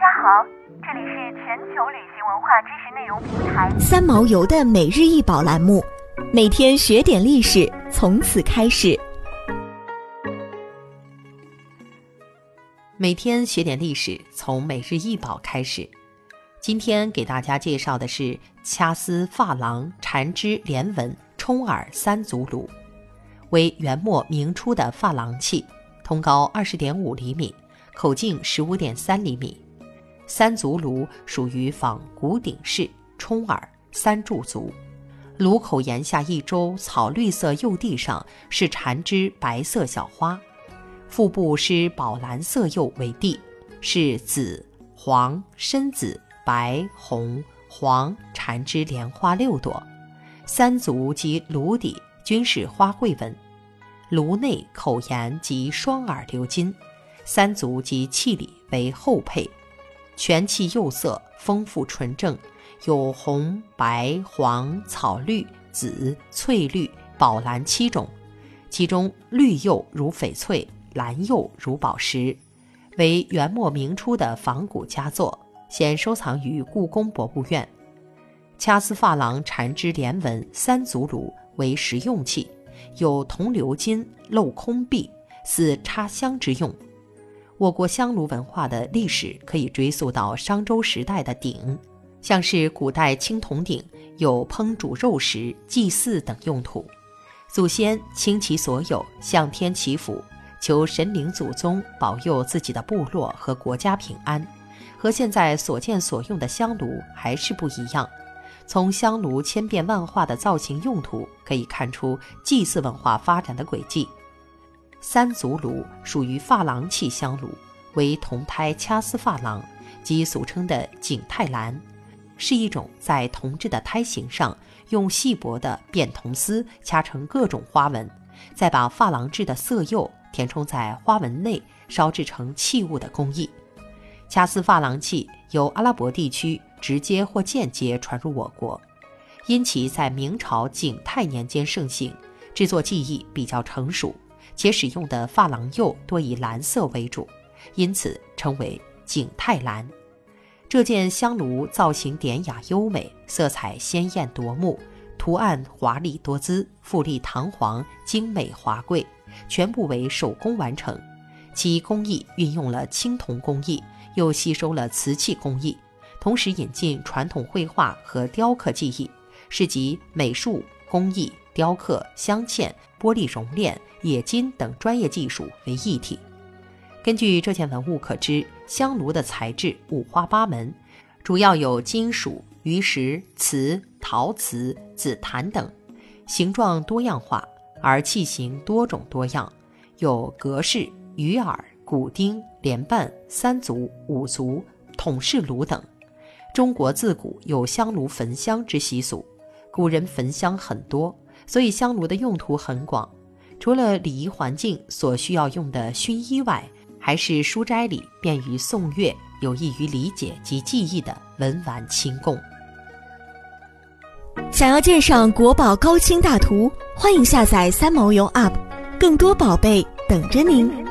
家好，这里是全球旅行文化知识内容平台三毛游的每日一宝栏目，每天学点历史，从此开始。每天学点历史，从每日一宝开始。今天给大家介绍的是掐丝珐琅缠枝莲纹冲耳三足炉，为元末明初的珐琅器，通高二十点五厘米，口径十五点三厘米。三足炉属于仿古鼎式冲耳三柱足，炉口檐下一周草绿色釉地上是缠枝白色小花，腹部施宝蓝色釉为地，是紫、黄、深紫。白、红、黄缠枝莲花六朵，三足及炉底均是花卉纹，炉内口沿及双耳鎏金，三足及器里为后配，全器釉色丰富纯正，有红、白、黄、草绿、紫、翠绿、宝蓝七种，其中绿釉如翡翠，蓝釉如宝石，为元末明初的仿古佳作。现收藏于故宫博物院。掐丝珐琅缠枝连纹三足炉为实用器，有铜鎏金镂空壁，似插香之用。我国香炉文化的历史可以追溯到商周时代的鼎，像是古代青铜鼎，有烹煮肉食、祭祀等用途。祖先倾其所有向天祈福，求神灵祖宗保佑自己的部落和国家平安。和现在所见所用的香炉还是不一样。从香炉千变万化的造型用途可以看出祭祀文化发展的轨迹。三足炉属于珐琅器香炉，为铜胎掐丝珐琅，即俗称的景泰蓝，是一种在铜制的胎形上用细薄的扁铜丝掐成各种花纹，再把珐琅制的色釉填充在花纹内，烧制成器物的工艺。掐丝珐琅器由阿拉伯地区直接或间接传入我国，因其在明朝景泰年间盛行，制作技艺比较成熟，且使用的珐琅釉多以蓝色为主，因此称为景泰蓝。这件香炉造型典雅优美，色彩鲜艳夺目，图案华丽多姿，富丽堂皇，精美华贵，全部为手工完成，其工艺运用了青铜工艺。又吸收了瓷器工艺，同时引进传统绘画和雕刻技艺，是集美术、工艺、雕刻、镶嵌、玻璃熔炼、冶金等专业技术为一体。根据这件文物可知，香炉的材质五花八门，主要有金属、玉石、瓷、陶瓷、紫檀等，形状多样化，而器型多种多样，有格式、鱼耳。骨钉、连瓣、三足、五足、筒式炉等。中国自古有香炉焚香之习俗，古人焚香很多，所以香炉的用途很广。除了礼仪环境所需要用的熏衣外，还是书斋里便于诵阅、有益于理解及记忆的文玩清供。想要鉴赏国宝高清大图，欢迎下载三毛游 App，更多宝贝等着您。